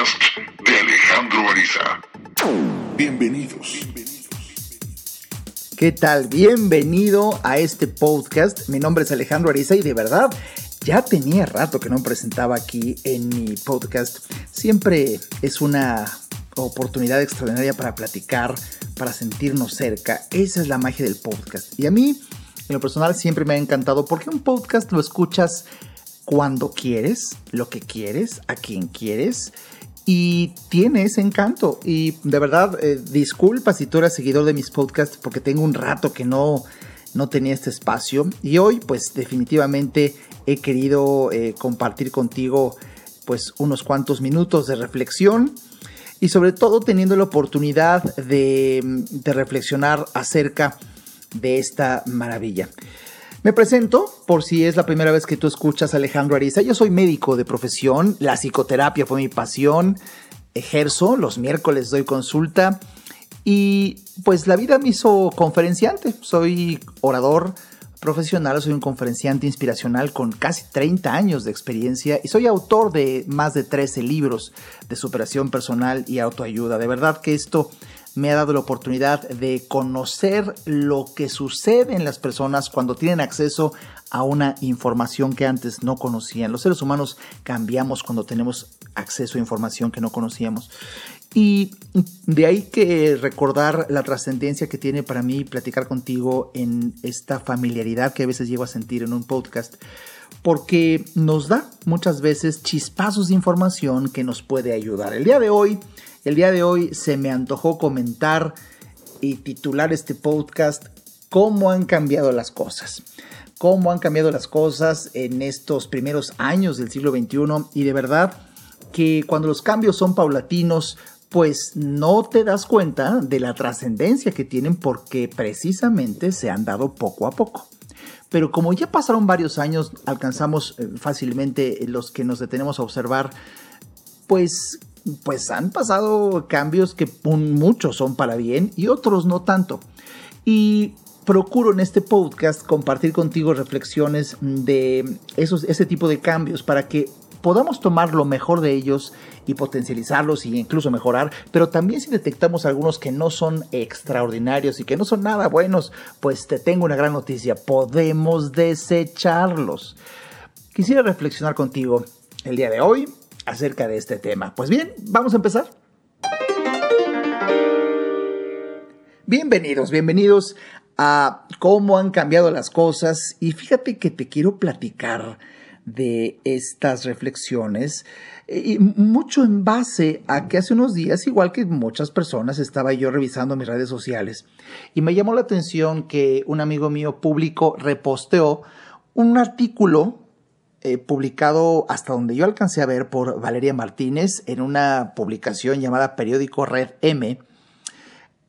podcast de Alejandro Ariza. Bienvenidos. ¿Qué tal? Bienvenido a este podcast. Mi nombre es Alejandro Ariza y de verdad ya tenía rato que no me presentaba aquí en mi podcast. Siempre es una oportunidad extraordinaria para platicar, para sentirnos cerca. Esa es la magia del podcast. Y a mí, en lo personal, siempre me ha encantado porque un podcast lo escuchas cuando quieres, lo que quieres, a quien quieres. Y tiene ese encanto. Y de verdad, eh, disculpa si tú eres seguidor de mis podcasts porque tengo un rato que no, no tenía este espacio. Y hoy, pues definitivamente he querido eh, compartir contigo pues unos cuantos minutos de reflexión y sobre todo teniendo la oportunidad de, de reflexionar acerca de esta maravilla. Me presento, por si es la primera vez que tú escuchas Alejandro Ariza. Yo soy médico de profesión, la psicoterapia fue mi pasión, ejerzo, los miércoles doy consulta y pues la vida me hizo conferenciante. Soy orador profesional, soy un conferenciante inspiracional con casi 30 años de experiencia y soy autor de más de 13 libros de superación personal y autoayuda. De verdad que esto me ha dado la oportunidad de conocer lo que sucede en las personas cuando tienen acceso a una información que antes no conocían. Los seres humanos cambiamos cuando tenemos acceso a información que no conocíamos. Y de ahí que recordar la trascendencia que tiene para mí platicar contigo en esta familiaridad que a veces llego a sentir en un podcast, porque nos da muchas veces chispazos de información que nos puede ayudar. El día de hoy el día de hoy se me antojó comentar y titular este podcast cómo han cambiado las cosas. Cómo han cambiado las cosas en estos primeros años del siglo XXI y de verdad que cuando los cambios son paulatinos, pues no te das cuenta de la trascendencia que tienen porque precisamente se han dado poco a poco. Pero como ya pasaron varios años, alcanzamos eh, fácilmente los que nos detenemos a observar, pues pues han pasado cambios que muchos son para bien y otros no tanto. Y procuro en este podcast compartir contigo reflexiones de esos, ese tipo de cambios para que podamos tomar lo mejor de ellos y potencializarlos e incluso mejorar, pero también si detectamos algunos que no son extraordinarios y que no son nada buenos, pues te tengo una gran noticia, podemos desecharlos. Quisiera reflexionar contigo el día de hoy acerca de este tema. Pues bien, vamos a empezar. Bienvenidos, bienvenidos a cómo han cambiado las cosas y fíjate que te quiero platicar de estas reflexiones eh, y mucho en base a que hace unos días, igual que muchas personas, estaba yo revisando mis redes sociales y me llamó la atención que un amigo mío público reposteó un artículo eh, publicado hasta donde yo alcancé a ver por Valeria Martínez en una publicación llamada Periódico Red M,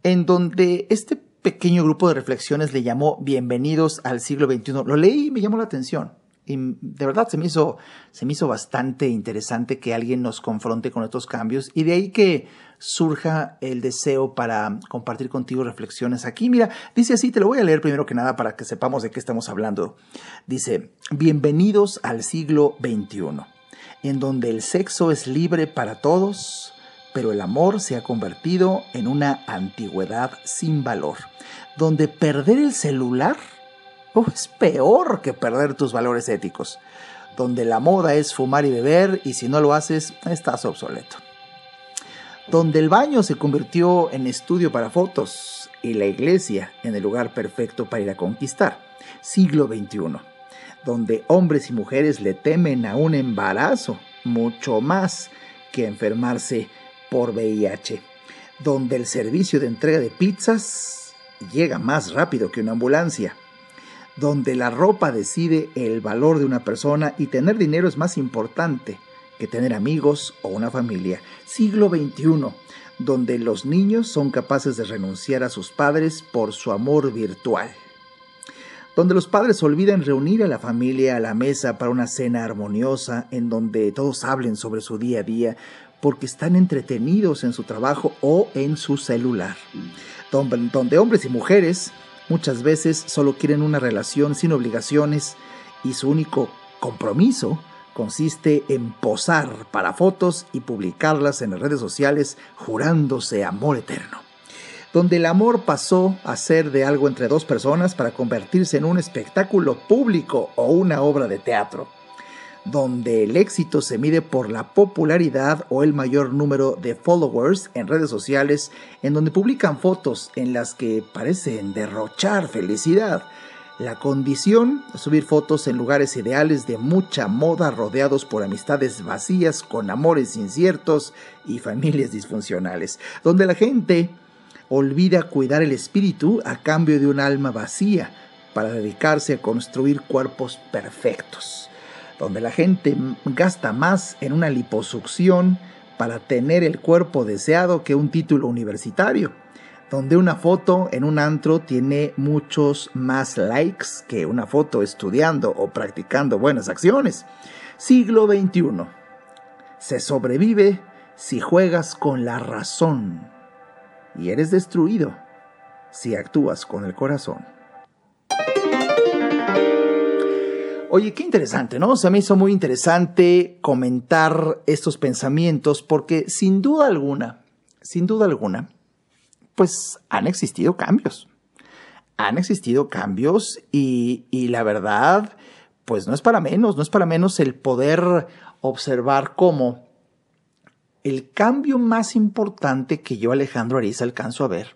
en donde este pequeño grupo de reflexiones le llamó Bienvenidos al siglo XXI. Lo leí y me llamó la atención. Y de verdad se me hizo, se me hizo bastante interesante que alguien nos confronte con estos cambios y de ahí que surja el deseo para compartir contigo reflexiones aquí. Mira, dice así, te lo voy a leer primero que nada para que sepamos de qué estamos hablando. Dice, bienvenidos al siglo XXI, en donde el sexo es libre para todos, pero el amor se ha convertido en una antigüedad sin valor, donde perder el celular es peor que perder tus valores éticos, donde la moda es fumar y beber y si no lo haces estás obsoleto, donde el baño se convirtió en estudio para fotos y la iglesia en el lugar perfecto para ir a conquistar, siglo XXI, donde hombres y mujeres le temen a un embarazo mucho más que enfermarse por VIH, donde el servicio de entrega de pizzas llega más rápido que una ambulancia, donde la ropa decide el valor de una persona y tener dinero es más importante que tener amigos o una familia. Siglo XXI, donde los niños son capaces de renunciar a sus padres por su amor virtual. Donde los padres olvidan reunir a la familia a la mesa para una cena armoniosa en donde todos hablen sobre su día a día porque están entretenidos en su trabajo o en su celular. Donde hombres y mujeres Muchas veces solo quieren una relación sin obligaciones y su único compromiso consiste en posar para fotos y publicarlas en las redes sociales jurándose amor eterno, donde el amor pasó a ser de algo entre dos personas para convertirse en un espectáculo público o una obra de teatro, donde el éxito se mide por la popularidad o el mayor número de followers en redes sociales, en donde publican fotos en las que parecen derrochar felicidad, la condición, subir fotos en lugares ideales de mucha moda rodeados por amistades vacías con amores inciertos y familias disfuncionales, donde la gente olvida cuidar el espíritu a cambio de un alma vacía para dedicarse a construir cuerpos perfectos, donde la gente gasta más en una liposucción para tener el cuerpo deseado que un título universitario donde una foto en un antro tiene muchos más likes que una foto estudiando o practicando buenas acciones. Siglo XXI. Se sobrevive si juegas con la razón y eres destruido si actúas con el corazón. Oye, qué interesante, ¿no? Se me hizo muy interesante comentar estos pensamientos porque sin duda alguna, sin duda alguna, pues han existido cambios. Han existido cambios y, la verdad, pues no es para menos, no es para menos el poder observar cómo el cambio más importante que yo, Alejandro Ariza, alcanzo a ver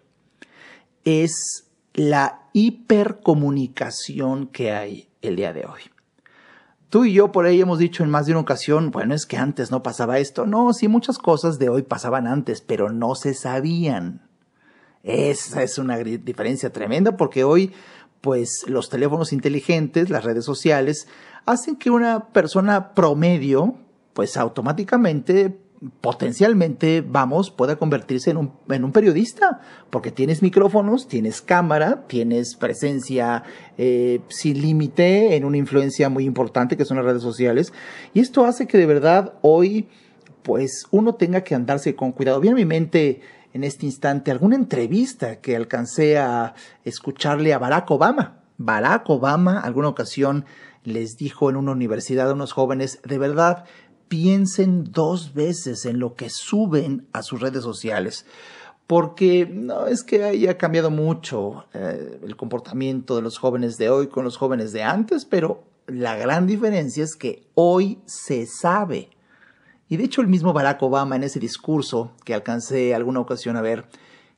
es la hipercomunicación que hay el día de hoy. Tú y yo por ahí hemos dicho en más de una ocasión, bueno, es que antes no pasaba esto. No, sí, muchas cosas de hoy pasaban antes, pero no se sabían. Esa es una diferencia tremenda porque hoy, pues los teléfonos inteligentes, las redes sociales, hacen que una persona promedio, pues automáticamente potencialmente, vamos, pueda convertirse en un, en un, periodista, porque tienes micrófonos, tienes cámara, tienes presencia eh, sin límite en una influencia muy importante que son las redes sociales, y esto hace que de verdad hoy, pues uno tenga que andarse con cuidado. Viene mi mente en este instante alguna entrevista que alcancé a escucharle a Barack Obama. Barack Obama alguna ocasión les dijo en una universidad a unos jóvenes, de verdad, piensen dos veces en lo que suben a sus redes sociales. Porque no es que haya cambiado mucho eh, el comportamiento de los jóvenes de hoy con los jóvenes de antes, pero la gran diferencia es que hoy se sabe y de hecho el mismo Barack Obama en ese discurso que alcancé alguna ocasión a ver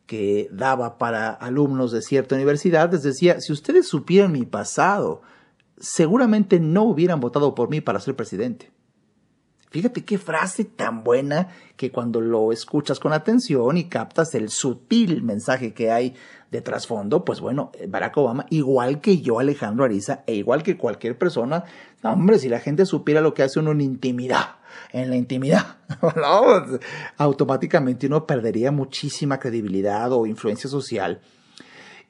que daba para alumnos de cierta universidad, les decía, si ustedes supieran mi pasado, seguramente no hubieran votado por mí para ser presidente. Fíjate qué frase tan buena que cuando lo escuchas con atención y captas el sutil mensaje que hay de trasfondo, pues bueno, Barack Obama, igual que yo, Alejandro Ariza, e igual que cualquier persona, hombre, si la gente supiera lo que hace uno en intimidad, en la intimidad, automáticamente uno perdería muchísima credibilidad o influencia social.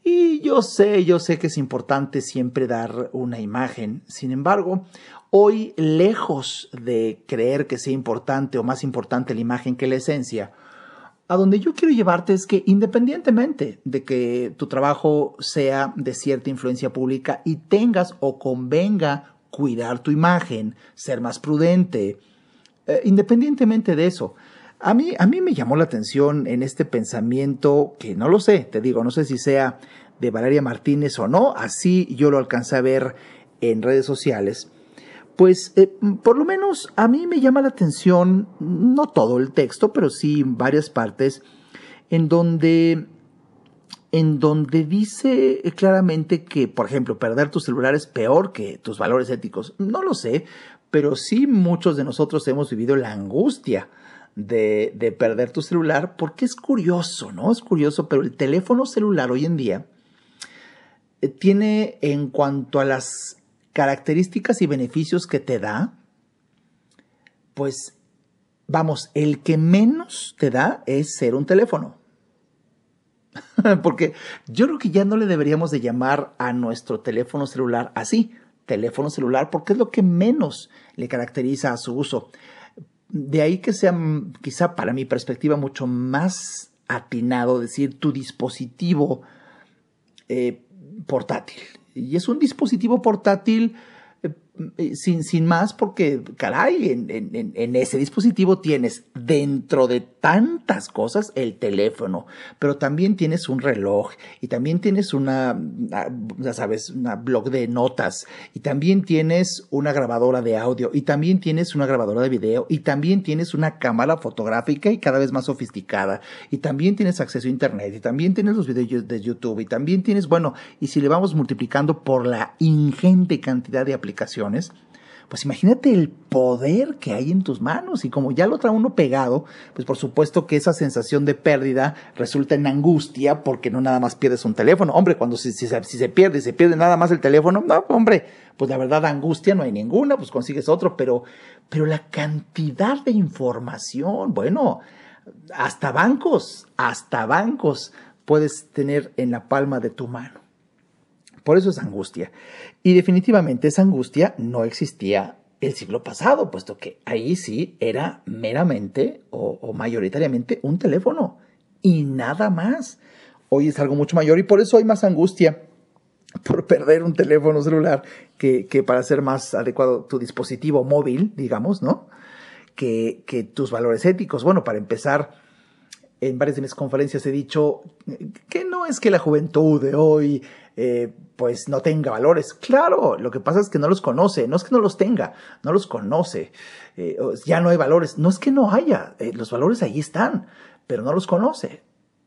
Y yo sé, yo sé que es importante siempre dar una imagen. Sin embargo, hoy, lejos de creer que sea importante o más importante la imagen que la esencia, a donde yo quiero llevarte es que independientemente de que tu trabajo sea de cierta influencia pública y tengas o convenga cuidar tu imagen, ser más prudente, eh, independientemente de eso, a mí, a mí me llamó la atención en este pensamiento que no lo sé, te digo, no sé si sea de Valeria Martínez o no, así yo lo alcancé a ver en redes sociales. Pues eh, por lo menos a mí me llama la atención, no todo el texto, pero sí varias partes, en donde, en donde dice claramente que, por ejemplo, perder tu celular es peor que tus valores éticos. No lo sé, pero sí muchos de nosotros hemos vivido la angustia de, de, perder tu celular, porque es curioso, ¿no? Es curioso, pero el teléfono celular hoy en día eh, tiene en cuanto a las características y beneficios que te da, pues vamos, el que menos te da es ser un teléfono. Porque yo creo que ya no le deberíamos de llamar a nuestro teléfono celular así, teléfono celular porque es lo que menos le caracteriza a su uso. De ahí que sea quizá para mi perspectiva mucho más atinado decir tu dispositivo eh, portátil. Y es un dispositivo portátil sin, sin más, porque, caray, en, ese dispositivo tienes dentro de tantas cosas el teléfono, pero también tienes un reloj y también tienes una, ya sabes, una blog de notas y también tienes una grabadora de audio y también tienes una grabadora de video y también tienes una cámara fotográfica y cada vez más sofisticada y también tienes acceso a internet y también tienes los videos de YouTube y también tienes, bueno, y si le vamos multiplicando por la ingente cantidad de aplicaciones, pues imagínate el poder que hay en tus manos y como ya lo trae uno pegado, pues por supuesto que esa sensación de pérdida resulta en angustia porque no nada más pierdes un teléfono. Hombre, cuando si, si, se pierde, se pierde nada más el teléfono, no, hombre, pues la verdad angustia no hay ninguna, pues consigues otro, pero, pero la cantidad de información, bueno, hasta bancos, hasta bancos puedes tener en la palma de tu mano. Por eso es angustia. Y definitivamente esa angustia no existía el siglo pasado, puesto que ahí sí era meramente o, mayoritariamente un teléfono y nada más. Hoy es algo mucho mayor y por eso hay más angustia por perder un teléfono celular que, que para ser más adecuado tu dispositivo móvil, digamos, ¿no? Que, que tus valores éticos. Bueno, para empezar, en varias de mis conferencias he dicho que no es que la juventud de hoy eh, pues no tenga valores. Claro, lo que pasa es que no los conoce, no es que no los tenga, no los conoce. Eh, ya no hay valores, no es que no haya, eh, los valores ahí están, pero no los conoce.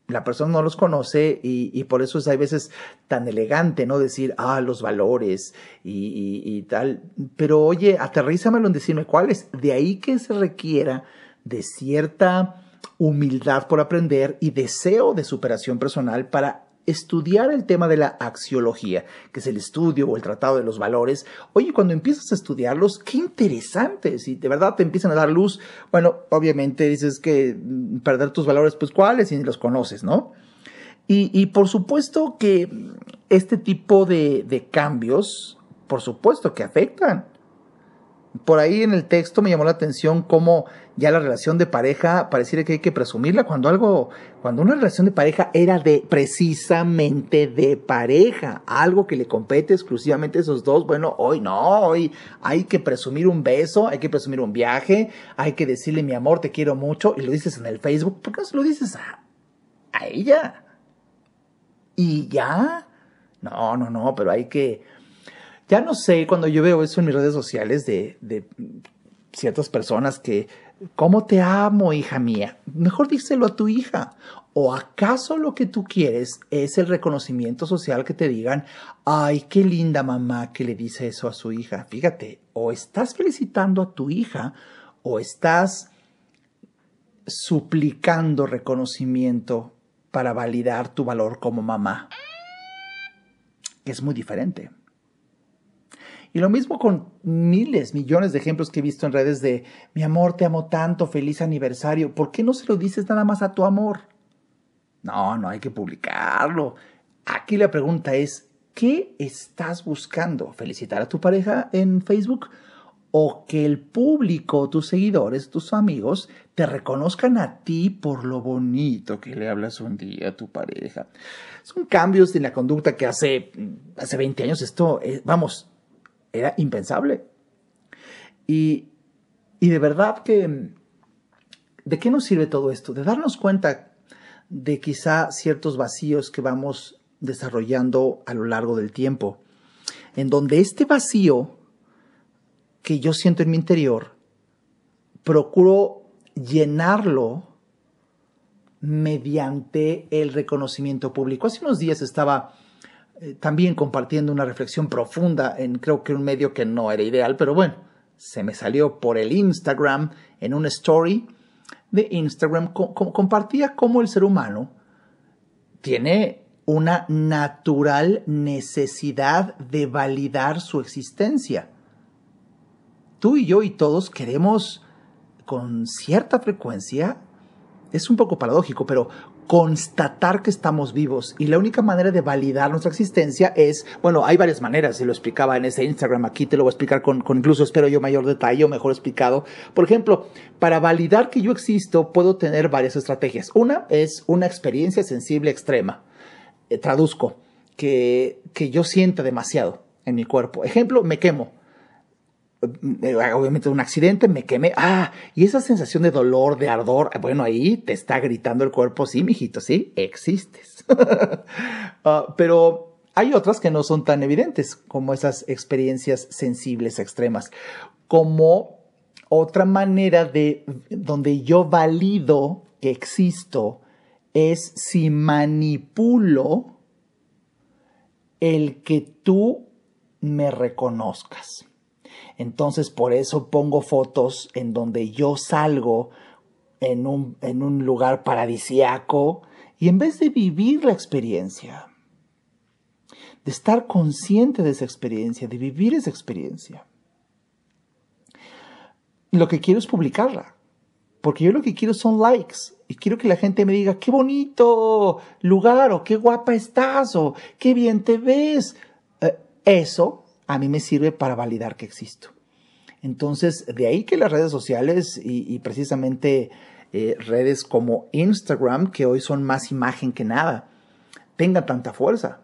La persona no los conoce y, por eso es a veces tan elegante, ¿no? Decir, ah, los valores y, y tal. Pero oye, aterrízamelo en decirme cuáles. De ahí que se requiera de cierta humildad por aprender y deseo de superación personal para estudiar el tema de la axiología, que es el estudio o el tratado de los valores. Oye, cuando empiezas a estudiarlos, qué interesante. Si de verdad te empiezan a dar luz, bueno, obviamente dices que mm, perder tus valores, pues cuáles, ni los conoces, ¿no? Y, por supuesto que este tipo de, de cambios, por supuesto que afectan por ahí en el texto me llamó la atención cómo ya la relación de pareja pareciera que hay que presumirla cuando algo, cuando una relación de pareja era de precisamente de pareja, algo que le compete exclusivamente a esos dos, bueno, hoy no, hoy hay que presumir un beso, hay que presumir un viaje, hay que decirle mi amor, te quiero mucho y lo dices en el Facebook, ¿por qué no se lo dices a, a ella? Y ya, no, no, no, pero hay que ya no sé, cuando yo veo eso en mis redes sociales de, ciertas personas que, ¿cómo te amo, hija mía? Mejor díselo a tu hija. ¿O acaso lo que tú quieres es el reconocimiento social que te digan, ay, qué linda mamá que le dice eso a su hija? Fíjate, o estás felicitando a tu hija o estás suplicando reconocimiento para validar tu valor como mamá. Es muy diferente. Y lo mismo con miles, millones de ejemplos que he visto en redes de mi amor, te amo tanto, feliz aniversario. ¿Por qué no se lo dices nada más a tu amor? No, no hay que publicarlo. Aquí la pregunta es, ¿qué estás buscando? ¿Felicitar a tu pareja en Facebook? ¿O que el público, tus seguidores, tus amigos, te reconozcan a ti por lo bonito que le hablas un día a tu pareja? Son cambios en la conducta que hace, hace 20 años esto, eh, vamos, era impensable. Y, y de verdad que, ¿de qué nos sirve todo esto? De darnos cuenta de quizá ciertos vacíos que vamos desarrollando a lo largo del tiempo, en donde este vacío que yo siento en mi interior, procuro llenarlo mediante el reconocimiento público. Hace unos días estaba eh, también compartiendo una reflexión profunda en creo que un medio que no era ideal, pero bueno, se me salió por el Instagram en una story de Instagram, compartía cómo el ser humano tiene una natural necesidad de validar su existencia. Tú y yo y todos queremos con cierta frecuencia, es un poco paradójico, pero constatar que estamos vivos y la única manera de validar nuestra existencia es, bueno, hay varias maneras, y lo explicaba en ese Instagram, aquí te lo voy a explicar con, con incluso espero yo mayor detalle o mejor explicado. Por ejemplo, para validar que yo existo puedo tener varias estrategias. Una es una experiencia sensible extrema. Eh, traduzco, que, que yo sienta demasiado en mi cuerpo. Ejemplo, me quemo obviamente un accidente, me quemé, ah, y esa sensación de dolor, de ardor, bueno, ahí te está gritando el cuerpo, sí, mijito, sí, existes. Ah, pero hay otras que no son tan evidentes, como esas experiencias sensibles extremas, como otra manera de donde yo valido que existo es si manipulo el que tú me reconozcas. Entonces por eso pongo fotos en donde yo salgo en un, en un lugar paradisiaco y en vez de vivir la experiencia, de estar consciente de esa experiencia, de vivir esa experiencia, lo que quiero es publicarla. Porque yo lo que quiero son likes. Y quiero que la gente me diga, qué bonito lugar, o qué guapa estás, o qué bien te ves. Eh, eso a mí me sirve para validar que existo. Entonces, de ahí que las redes sociales y, precisamente eh, redes como Instagram, que hoy son más imagen que nada, tengan tanta fuerza.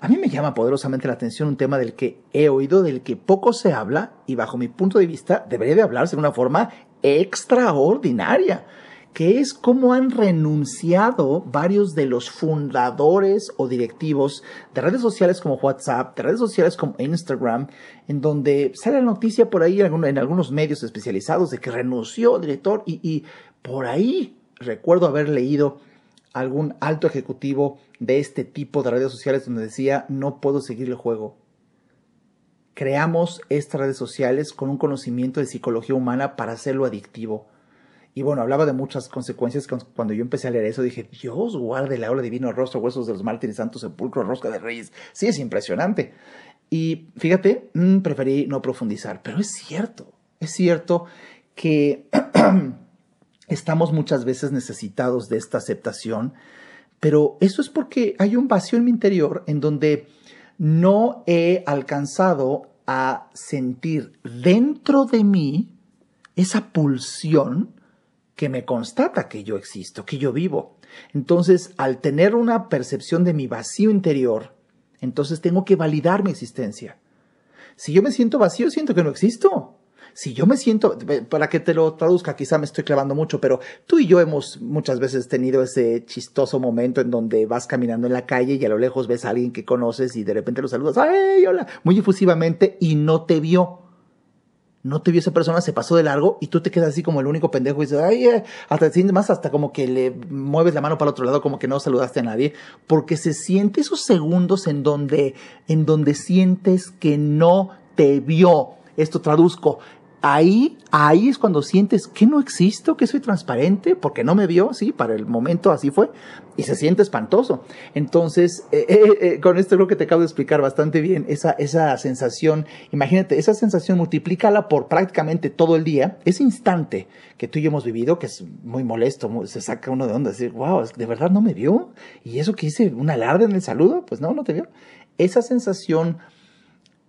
A mí me llama poderosamente la atención un tema del que he oído, del que poco se habla y bajo mi punto de vista debería de hablarse de una forma extraordinaria que es cómo han renunciado varios de los fundadores o directivos de redes sociales como WhatsApp, de redes sociales como Instagram, en donde sale la noticia por ahí en algunos medios especializados de que renunció el director y, y por ahí recuerdo haber leído algún alto ejecutivo de este tipo de redes sociales donde decía no puedo seguir el juego. Creamos estas redes sociales con un conocimiento de psicología humana para hacerlo adictivo y bueno, hablaba de muchas consecuencias. Cuando yo empecé a leer eso, dije, Dios guarde la aula divino, rostro, huesos de los mártires, santos, sepulcro, rosca de reyes. Sí, es impresionante. Y fíjate, mm, preferí no profundizar, pero es cierto, es cierto que estamos muchas veces necesitados de esta aceptación, pero eso es porque hay un vacío en mi interior en donde no he alcanzado a sentir dentro de mí esa pulsión que me constata que yo existo, que yo vivo. Entonces, al tener una percepción de mi vacío interior, entonces tengo que validar mi existencia. Si yo me siento vacío, siento que no existo. Si yo me siento, para que te lo traduzca, quizá me estoy clavando mucho, pero tú y yo hemos muchas veces tenido ese chistoso momento en donde vas caminando en la calle y a lo lejos ves a alguien que conoces y de repente lo saludas, ¡ay, hola! Muy efusivamente y no te vio no te vio esa persona, se pasó de largo y tú te quedas así como el único pendejo y dices, ay, eh", hasta más, hasta como que le mueves la mano para el otro lado, como que no saludaste a nadie, porque se siente esos segundos en donde, en donde sientes que no te vio. Esto traduzco, ahí, ahí es cuando sientes que no existo, que soy transparente, porque no me vio, sí, para el momento así fue, y se siente espantoso. Entonces, eh, eh, eh, con esto creo que te acabo de explicar bastante bien esa, esa sensación, imagínate, esa sensación multiplícala por prácticamente todo el día, ese instante que tú y yo hemos vivido, que es muy molesto, se saca uno de onda, decir, wow, de verdad no me vio, y eso que hice un alarde en el saludo, pues no, no te vio. Esa sensación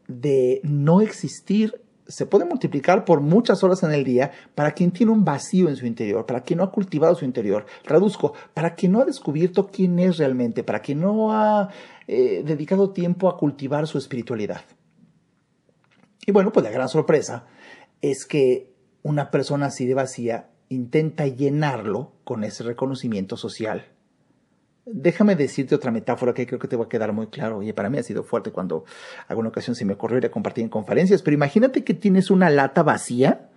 de no existir se puede multiplicar por muchas horas en el día para quien tiene un vacío en su interior, para quien no ha cultivado su interior. Traduzco, para quien no ha descubierto quién es realmente, para quien no ha eh, dedicado tiempo a cultivar su espiritualidad. Y bueno, pues la gran sorpresa es que una persona así de vacía intenta llenarlo con ese reconocimiento social. Déjame decirte otra metáfora que creo que te va a quedar muy claro. Oye, para mí ha sido fuerte cuando alguna ocasión se me ocurrió ir a compartir en conferencias, pero imagínate que tienes una lata vacía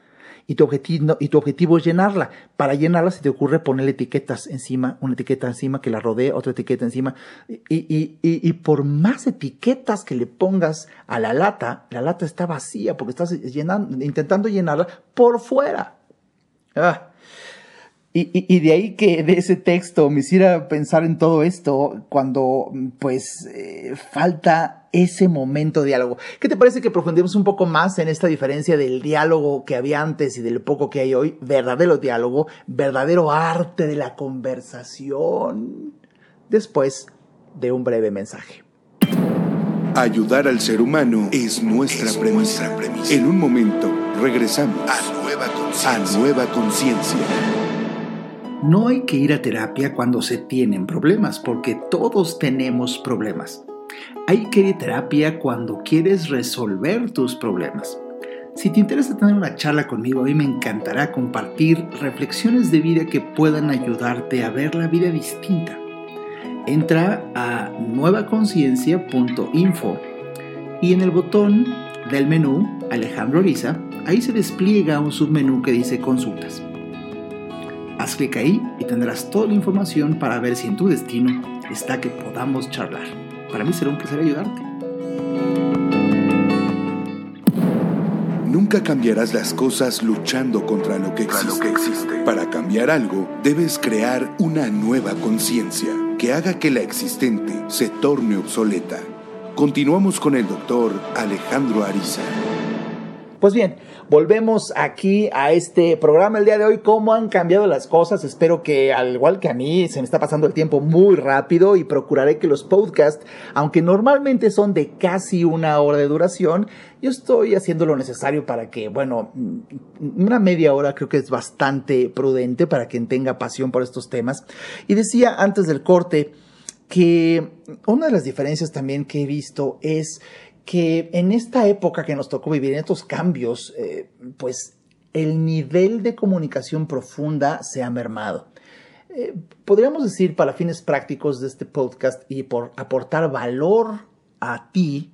y tu objetivo, es llenarla. Para llenarla se te ocurre ponerle etiquetas encima, una etiqueta encima que la rodee, otra etiqueta encima. Y, y, y, y por más etiquetas que le pongas a la lata, la lata está vacía porque estás llenando, intentando llenarla por fuera. Ah. Y, y, de ahí que de ese texto me hiciera pensar en todo esto cuando pues eh, falta ese momento de diálogo. ¿Qué te parece que profundemos un poco más en esta diferencia del diálogo que había antes y del poco que hay hoy? Verdadero diálogo, verdadero arte de la conversación. Después de un breve mensaje. Ayudar al ser humano es nuestra, premisa. En un momento regresamos a nueva conciencia. No hay que ir a terapia cuando se tienen problemas, porque todos tenemos problemas. Hay que ir a terapia cuando quieres resolver tus problemas. Si te interesa tener una charla conmigo, a me encantará compartir reflexiones de vida que puedan ayudarte a ver la vida distinta. Entra a nuevaconciencia.info y en el botón del menú Alejandro Ariza, ahí se despliega un submenú que dice consultas. Haz clic ahí y tendrás toda la información para ver si en tu destino está que podamos charlar. Para mí será un placer ayudarte. Nunca cambiarás las cosas luchando contra lo que existe. Para cambiar algo, debes crear una nueva conciencia que haga que la existente se torne obsoleta. Continuamos con el doctor Alejandro Ariza. Pues bien, volvemos aquí a este programa el día de hoy. ¿Cómo han cambiado las cosas? Espero que, al igual que a mí, se me está pasando el tiempo muy rápido y procuraré que los podcasts, aunque normalmente son de casi una hora de duración, yo estoy haciendo lo necesario para que, bueno, una media hora creo que es bastante prudente para quien tenga pasión por estos temas. Y decía antes del corte que una de las diferencias también que he visto es que en esta época que nos tocó vivir, en estos cambios, eh, pues el nivel de comunicación profunda se ha mermado. Eh, podríamos decir, para fines prácticos de este podcast y por aportar valor a ti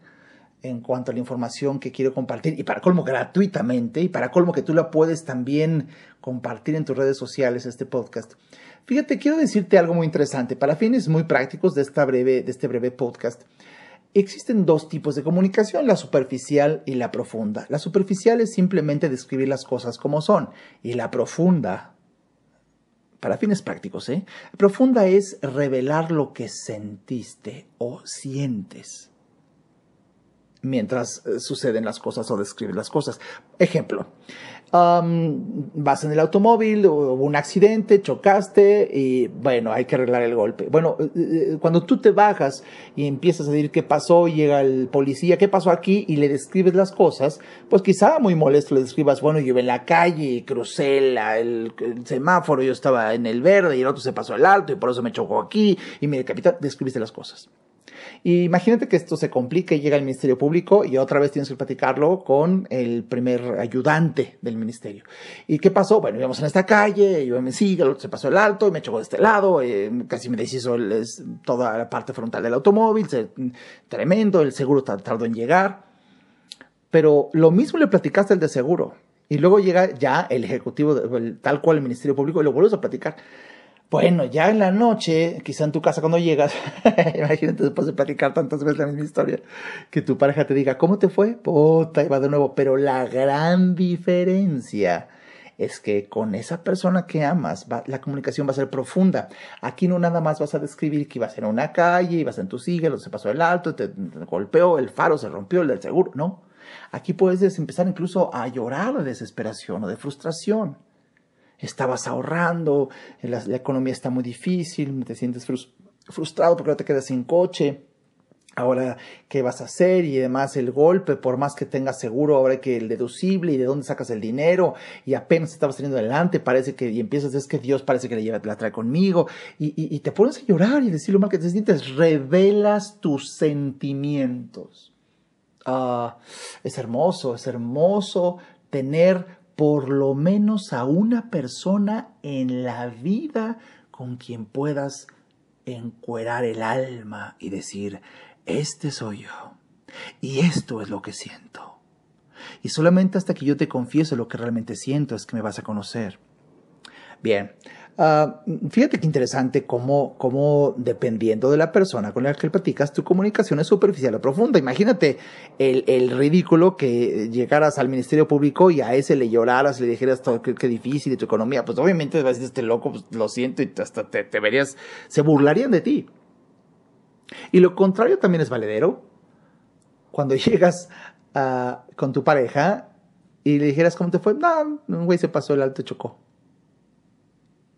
en cuanto a la información que quiero compartir, y para colmo gratuitamente, y para colmo que tú la puedes también compartir en tus redes sociales, este podcast. Fíjate, quiero decirte algo muy interesante. Para fines muy prácticos de, esta breve, de este breve podcast, Existen dos tipos de comunicación, la superficial y la profunda. La superficial es simplemente describir las cosas como son y la profunda, para fines prácticos, ¿eh? profunda es revelar lo que sentiste o sientes mientras eh, suceden las cosas o describir las cosas. Ejemplo, vas en el automóvil, hubo un accidente, chocaste y bueno, hay que arreglar el golpe. Bueno, eh, eh, cuando tú te bajas y empiezas a decir qué pasó, llega el policía, qué pasó aquí y le describes las cosas, pues quizá muy molesto le describas, bueno, yo iba en la calle, crucé el, el, semáforo, yo estaba en el verde y el otro se pasó al alto y por eso me chocó aquí y me capitán, describiste las cosas. Imagínate que esto se complica y llega al Ministerio Público y otra vez tienes que platicarlo con el primer ayudante del Ministerio. ¿Y qué pasó? Bueno, íbamos en esta calle, yo me otro se pasó el alto y me chocó de este lado, eh, casi me deshizo toda la parte frontal del automóvil, tremendo, el seguro tardó en llegar. Pero lo mismo le platicaste al de seguro. Y luego llega ya el ejecutivo, tal cual el Ministerio Público, y lo vuelves a platicar. Bueno, ya en la noche, quizá en tu casa cuando llegas, imagínate después de platicar tantas veces la misma historia, que tu pareja te diga, ¿cómo te fue? Puta, va de nuevo. Pero la gran diferencia es que con esa persona que amas, la comunicación va a ser profunda. Aquí no nada más vas a describir que ibas en una calle, ibas en tu siglo, se pasó el alto, te, golpeó, el faro se rompió, el del seguro. No. Aquí puedes empezar incluso a llorar de desesperación o de frustración estabas ahorrando, la, economía está muy difícil, te sientes frustrado porque no te quedas sin coche. Ahora, ¿qué vas a hacer? Y además el golpe, por más que tengas seguro, ahora que el deducible y de dónde sacas el dinero y apenas estabas teniendo adelante, parece que, y empiezas, es que Dios parece que la, la trae conmigo y, y, te pones a llorar y decir lo mal que te sientes, revelas tus sentimientos. Ah, es hermoso, es hermoso tener por lo menos a una persona en la vida con quien puedas encuerar el alma y decir, este soy yo y esto es lo que siento. Y solamente hasta que yo te confiese lo que realmente siento es que me vas a conocer. Bien, Ah, fíjate qué interesante cómo, cómo, dependiendo de la persona con la que platicas, tu comunicación es superficial o profunda. Imagínate el, el ridículo que llegaras al Ministerio Público y a ese le lloraras, le dijeras todo qué, difícil de tu economía. Pues obviamente vas a decir, este loco, pues, lo siento, y hasta te, te verías, se burlarían de ti. Y lo contrario también es valedero. Cuando llegas uh, con tu pareja y le dijeras cómo te fue, no, un güey se pasó el alto y chocó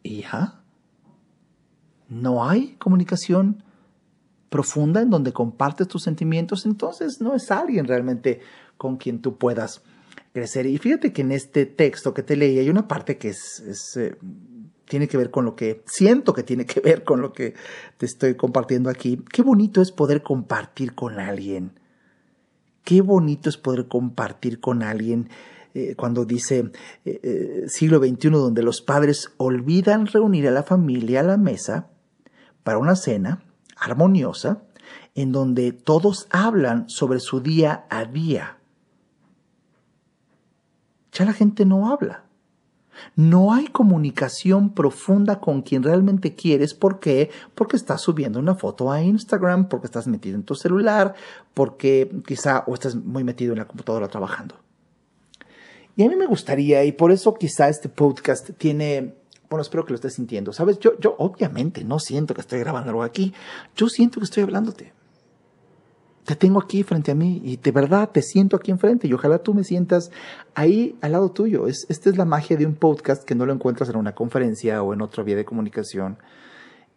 y. No hay comunicación profunda en donde compartes tus sentimientos, entonces no es alguien realmente con quien tú puedas crecer. Y fíjate que en este texto que te leí hay una parte que es, eh, tiene que ver con lo que siento que tiene que ver con lo que te estoy compartiendo aquí. Qué bonito es poder compartir con alguien qué bonito es poder compartir con alguien eh, cuando dice eh, eh, siglo XXI, donde los padres olvidan reunir a la familia a la mesa para una cena armoniosa, en donde todos hablan sobre su día a día. Ya la gente no habla. No hay comunicación profunda con quien realmente quieres. ¿Por qué? Porque estás subiendo una foto a Instagram, porque estás metido en tu celular, porque quizá o estás muy metido en la computadora trabajando. Y a mí me gustaría, y por eso quizá este podcast tiene, bueno, espero que lo estés sintiendo. Sabes, yo, yo obviamente no siento que estoy grabando algo aquí, yo siento que estoy hablándote te tengo aquí frente a mí y de verdad te siento aquí enfrente y ojalá tú me sientas ahí al lado tuyo. Es, esta es la magia de un podcast que no lo encuentras en una conferencia o en otra vía de comunicación.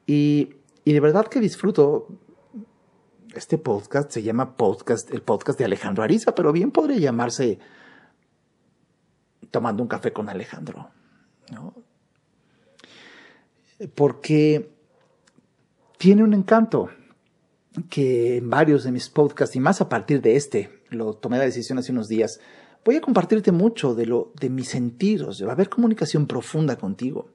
Y, y de verdad que disfruto. Este podcast se llama podcast, el podcast de Alejandro Ariza, pero bien podría llamarse tomando un café con Alejandro. ¿no? Porque tiene un encanto que en varios de mis podcasts y más a partir de este, lo tomé la decisión hace unos días, voy a compartirte mucho de lo de mis sentidos, va a haber comunicación profunda contigo.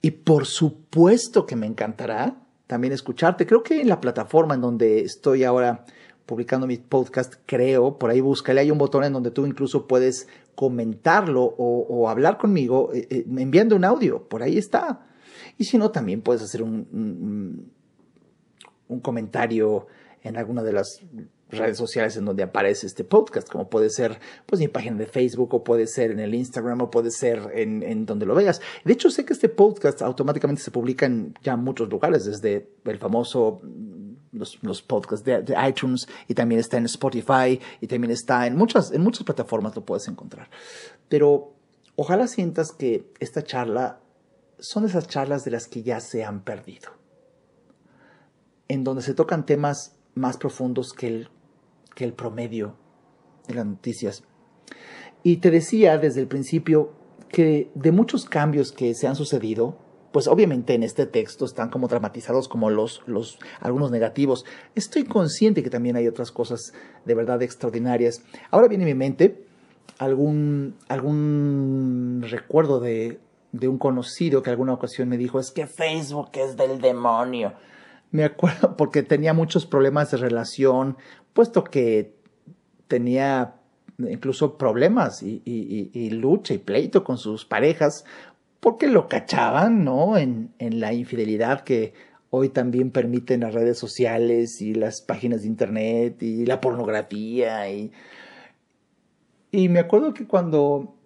Y por supuesto que me encantará también escucharte. Creo que en la plataforma en donde estoy ahora publicando mi podcast, creo, por ahí búscale, hay un botón en donde tú incluso puedes comentarlo o, hablar conmigo eh, eh, enviando un audio, por ahí está. Y si no, también puedes hacer un un comentario en alguna de las redes sociales en donde aparece este podcast, como puede ser pues mi página de Facebook o puede ser en el Instagram o puede ser en, donde lo veas. De hecho, sé que este podcast automáticamente se publica en ya muchos lugares, desde el famoso los, podcasts de, de, iTunes y también está en Spotify y también está en muchas, en muchas plataformas lo puedes encontrar. Pero ojalá sientas que esta charla son esas charlas de las que ya se han perdido en donde se tocan temas más profundos que el, que el promedio de las noticias. Y te decía desde el principio que de muchos cambios que se han sucedido, pues obviamente en este texto están como dramatizados como los, los algunos negativos. Estoy consciente que también hay otras cosas de verdad extraordinarias. Ahora viene a mi mente algún, algún recuerdo de, de un conocido que alguna ocasión me dijo, es que Facebook es del demonio. Me acuerdo porque tenía muchos problemas de relación, puesto que tenía incluso problemas y, lucha y pleito con sus parejas, porque lo cachaban, ¿no? En, en la infidelidad que hoy también permiten las redes sociales y las páginas de internet y la pornografía. Y, y me acuerdo que cuando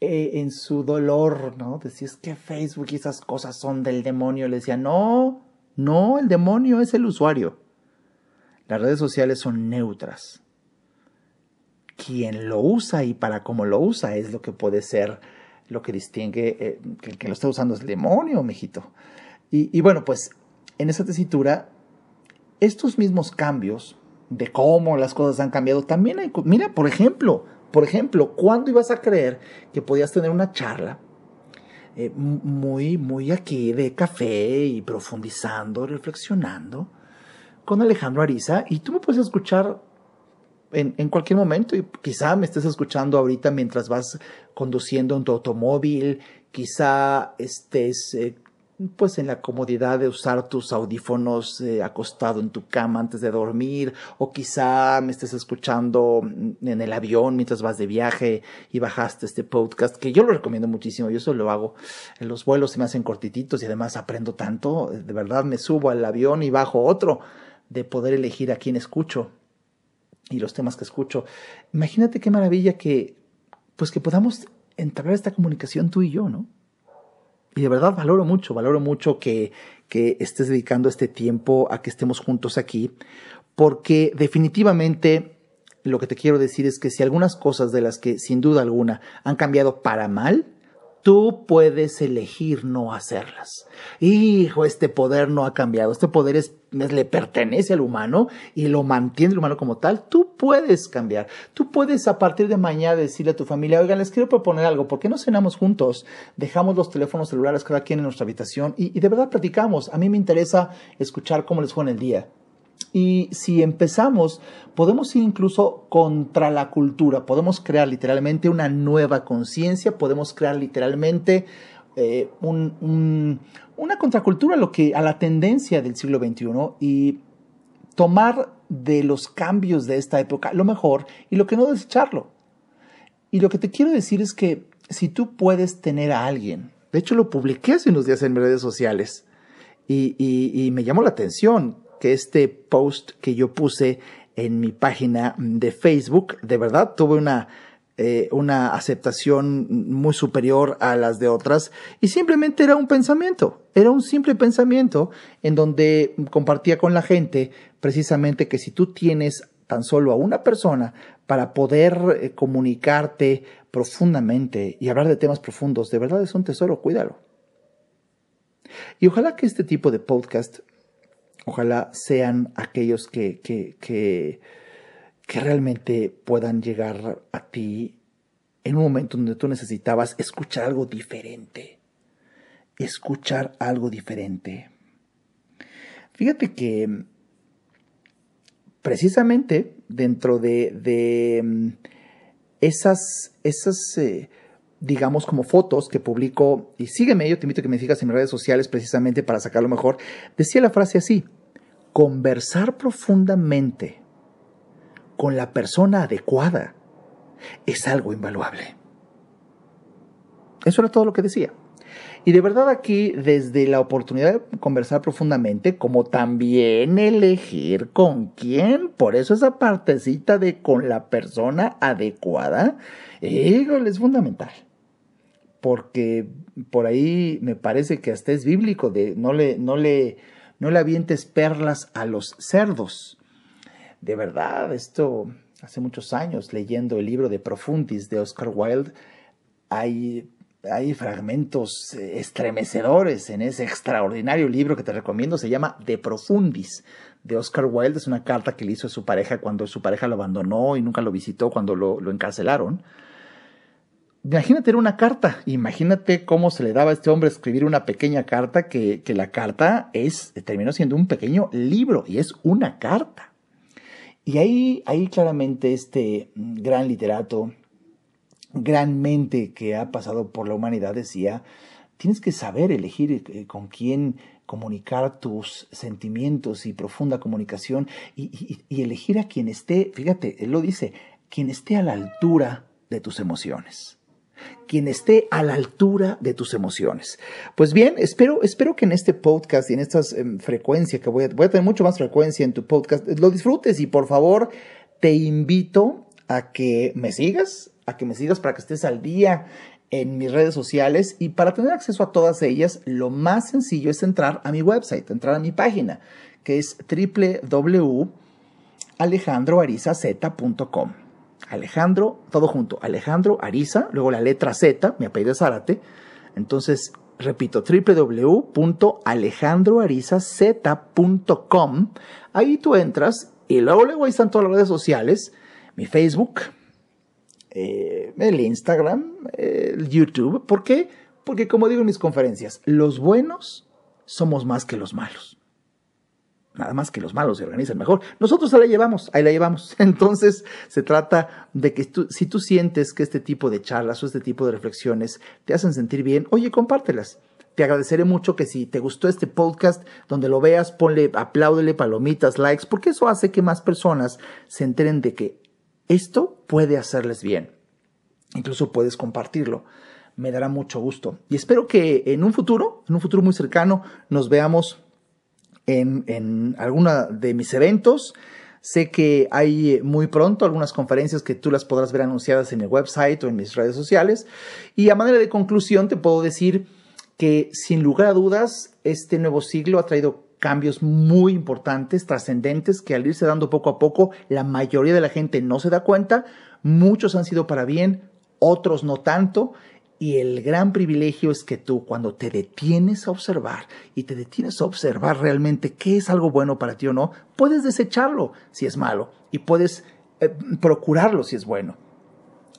eh, en su dolor, ¿no? Decías que Facebook y esas cosas son del demonio, le decía, no, no, el demonio es el usuario. Las redes sociales son neutras. Quien lo usa y para cómo lo usa es lo que puede ser lo que distingue eh, que el que lo está usando es el demonio, mijito. Y, bueno, pues en esa tesitura, estos mismos cambios de cómo las cosas han cambiado, también hay, mira, por ejemplo, por ejemplo, ¿cuándo ibas a creer que podías tener una charla eh, muy, muy aquí de café y profundizando, reflexionando con Alejandro Ariza y tú me puedes escuchar en, cualquier momento y quizá me estés escuchando ahorita mientras vas conduciendo en tu automóvil, quizá estés eh, pues en la comodidad de usar tus audífonos eh, acostado en tu cama antes de dormir o quizá me estés escuchando en el avión mientras vas de viaje y bajaste este podcast que yo lo recomiendo muchísimo yo eso lo hago. En los vuelos se me hacen cortititos y además aprendo tanto de verdad me subo al avión y bajo otro de poder elegir a quién escucho y los temas que escucho. Imagínate qué maravilla que pues que podamos entablar esta comunicación tú y yo no y de verdad valoro mucho, valoro mucho que, que estés dedicando este tiempo a que estemos juntos aquí, porque definitivamente lo que te quiero decir es que si algunas cosas de las que sin duda alguna han cambiado para mal, Tú puedes elegir no hacerlas. Hijo, este poder no ha cambiado. Este poder es, le pertenece al humano y lo mantiene el humano como tal. Tú puedes cambiar. Tú puedes a partir de mañana decirle a tu familia, oigan, les quiero proponer algo. ¿Por qué no cenamos juntos? Dejamos los teléfonos celulares cada quien en nuestra habitación y, de verdad platicamos. A mí me interesa escuchar cómo les fue en el día. Y si empezamos, podemos ir incluso contra la cultura, podemos crear literalmente una nueva conciencia, podemos crear literalmente eh, una contracultura a, lo que, a la tendencia del siglo XXI y tomar de los cambios de esta época lo mejor y lo que no desecharlo. Y lo que te quiero decir es que si tú puedes tener a alguien, de hecho lo publiqué hace unos días en redes sociales y, me llamó la atención que este post que yo puse en mi página de Facebook, de verdad tuve una, eh, una aceptación muy superior a las de otras y simplemente era un pensamiento, era un simple pensamiento en donde compartía con la gente precisamente que si tú tienes tan solo a una persona para poder eh, comunicarte profundamente y hablar de temas profundos, de verdad es un tesoro, cuídalo. Y ojalá que este tipo de podcast, ojalá sean aquellos que, que, que, realmente puedan llegar a ti en un momento donde tú necesitabas escuchar algo diferente. Escuchar algo diferente. Fíjate que precisamente dentro de, mm, esas, esas eh, digamos, como fotos que publico, y sígueme, yo te invito a que me sigas en mis redes sociales precisamente para sacarlo mejor, decía la frase así, conversar profundamente con la persona adecuada es algo invaluable. Eso era todo lo que decía. Y de verdad aquí, desde la oportunidad de conversar profundamente, como también elegir con quién, por eso esa partecita de con la persona adecuada, es fundamental. Porque por ahí me parece que hasta es bíblico de no le, no le, no le avientes perlas a los cerdos. De verdad, esto hace muchos años, leyendo el libro de Profundis de Oscar Wilde, hay hay fragmentos eh, estremecedores en ese extraordinario libro que te recomiendo, se llama De Profundis, de Oscar Wilde, es una carta que le hizo a su pareja cuando su pareja lo abandonó y nunca lo visitó cuando lo, encarcelaron. Imagínate era una carta, imagínate cómo se le daba a este hombre escribir una pequeña carta, que, que la carta es, terminó siendo un pequeño libro y es una carta. Y ahí, ahí claramente este gran literato, gran mente que ha pasado por la humanidad decía, tienes que saber elegir eh, con quién comunicar tus sentimientos y profunda comunicación y, elegir a quien esté, fíjate, él lo dice, quien esté a la altura de tus emociones quien esté a la altura de tus emociones. Pues bien, espero, espero que en este podcast y en esta em, frecuencia, que voy a, voy a, tener mucho más frecuencia en tu podcast, lo disfrutes y por favor te invito a que me sigas, a que me sigas para que estés al día en mis redes sociales y para tener acceso a todas ellas, lo más sencillo es entrar a mi website, entrar a mi página, que es www.alejandroarizaz.com. Alejandro, todo junto, Alejandro Ariza, luego la letra Z, mi apellido es Zárate. Entonces, repito, www.alejandroarizaz.com. Ahí tú entras y luego, luego ahí están todas las redes sociales, mi Facebook, eh, el Instagram, el YouTube. ¿Por qué? Porque como digo en mis conferencias, los buenos somos más que los malos. Nada más que los malos se organizan mejor. Nosotros ahí la llevamos, ahí la llevamos. Entonces se trata de que si tú sientes que este tipo de charlas o este tipo de reflexiones te hacen sentir bien, oye, compártelas. Te agradeceré mucho que si te gustó este podcast, donde lo veas, ponle, apláudele, palomitas, likes, porque eso hace que más personas se enteren de que esto puede hacerles bien. Incluso puedes compartirlo. Me dará mucho gusto. Y espero que en un futuro, en un futuro muy cercano, nos veamos en, en alguna de mis eventos. Sé que hay muy pronto algunas conferencias que tú las podrás ver anunciadas en el website o en mis redes sociales. Y a manera de conclusión te puedo decir que sin lugar a dudas este nuevo siglo ha traído cambios muy importantes, trascendentes, que al irse dando poco a poco, la mayoría de la gente no se da cuenta, muchos han sido para bien, otros no tanto, y el gran privilegio es que tú cuando te detienes a observar y te detienes a observar realmente qué es algo bueno para ti o no, puedes desecharlo si es malo y puedes eh, procurarlo si es bueno.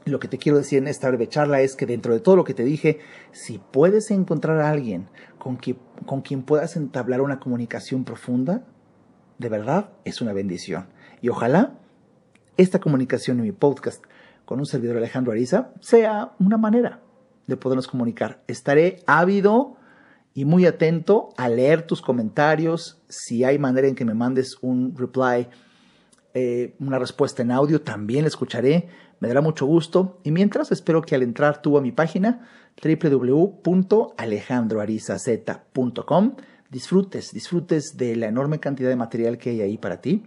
Lo que te quiero decir en esta breve charla es que dentro de todo lo que te dije, si puedes encontrar a alguien con quien, con quien puedas entablar una comunicación profunda, de verdad es una bendición. Y ojalá esta comunicación en mi podcast con un servidor Alejandro Ariza sea una manera de podernos comunicar. Estaré ávido y muy atento a leer tus comentarios. Si hay manera en que me mandes un reply, eh, una respuesta en audio, también la escucharé. Me dará mucho gusto. Y mientras, espero que al entrar tú a mi página www.alejandroarizaz.com disfrutes, disfrutes de la enorme cantidad de material que hay ahí para ti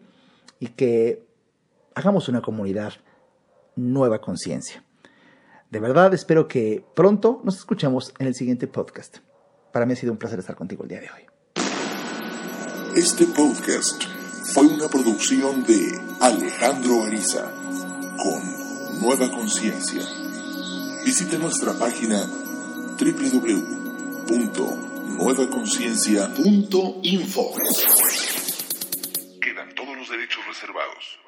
y que hagamos una comunidad nueva conciencia. De verdad espero que pronto nos escuchemos en el siguiente podcast. Para mí ha sido un placer estar contigo el día de hoy. Este podcast fue una producción de Alejandro Ariza con Nueva Conciencia. Visite nuestra página www.nuevaconciencia.info. Quedan todos los derechos reservados.